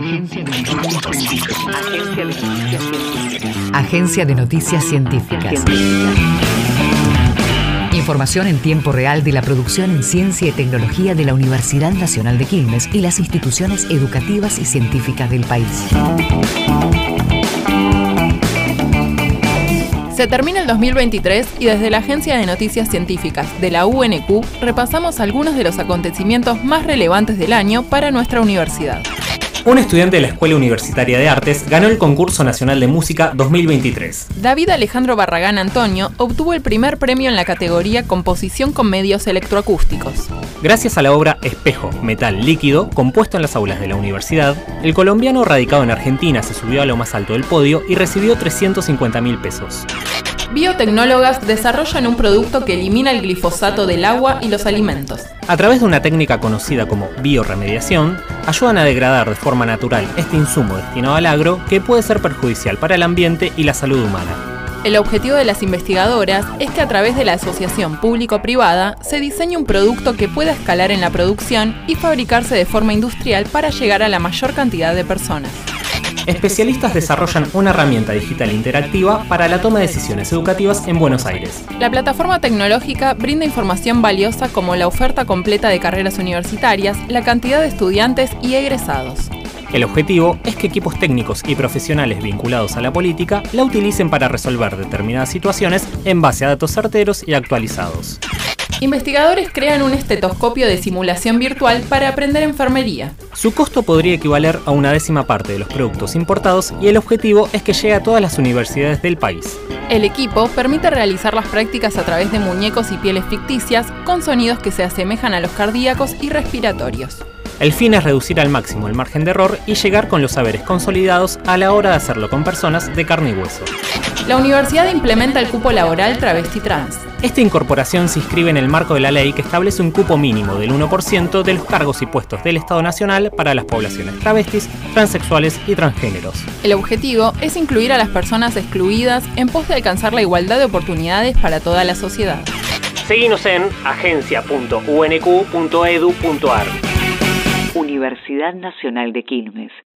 Agencia de Noticias Científicas. Agencia de Noticias Científicas. Información en tiempo real de la producción en ciencia y tecnología de la Universidad Nacional de Quilmes y las instituciones educativas y científicas del país. Se termina el 2023 y desde la Agencia de Noticias Científicas de la UNQ repasamos algunos de los acontecimientos más relevantes del año para nuestra universidad. Un estudiante de la Escuela Universitaria de Artes ganó el Concurso Nacional de Música 2023. David Alejandro Barragán Antonio obtuvo el primer premio en la categoría Composición con medios electroacústicos. Gracias a la obra Espejo, Metal Líquido, compuesto en las aulas de la universidad, el colombiano radicado en Argentina se subió a lo más alto del podio y recibió 350 mil pesos. Biotecnólogas desarrollan un producto que elimina el glifosato del agua y los alimentos. A través de una técnica conocida como bioremediación, ayudan a degradar de forma natural este insumo destinado al agro que puede ser perjudicial para el ambiente y la salud humana. El objetivo de las investigadoras es que a través de la asociación público-privada se diseñe un producto que pueda escalar en la producción y fabricarse de forma industrial para llegar a la mayor cantidad de personas. Especialistas desarrollan una herramienta digital interactiva para la toma de decisiones educativas en Buenos Aires. La plataforma tecnológica brinda información valiosa como la oferta completa de carreras universitarias, la cantidad de estudiantes y egresados. El objetivo es que equipos técnicos y profesionales vinculados a la política la utilicen para resolver determinadas situaciones en base a datos certeros y actualizados. Investigadores crean un estetoscopio de simulación virtual para aprender enfermería. Su costo podría equivaler a una décima parte de los productos importados y el objetivo es que llegue a todas las universidades del país. El equipo permite realizar las prácticas a través de muñecos y pieles ficticias con sonidos que se asemejan a los cardíacos y respiratorios. El fin es reducir al máximo el margen de error y llegar con los saberes consolidados a la hora de hacerlo con personas de carne y hueso. La universidad implementa el cupo laboral travesti trans. Esta incorporación se inscribe en el marco de la ley que establece un cupo mínimo del 1% de los cargos y puestos del Estado Nacional para las poblaciones travestis, transexuales y transgéneros. El objetivo es incluir a las personas excluidas en pos de alcanzar la igualdad de oportunidades para toda la sociedad. Seguimos en agencia.unq.edu.ar. Universidad Nacional de Quilmes.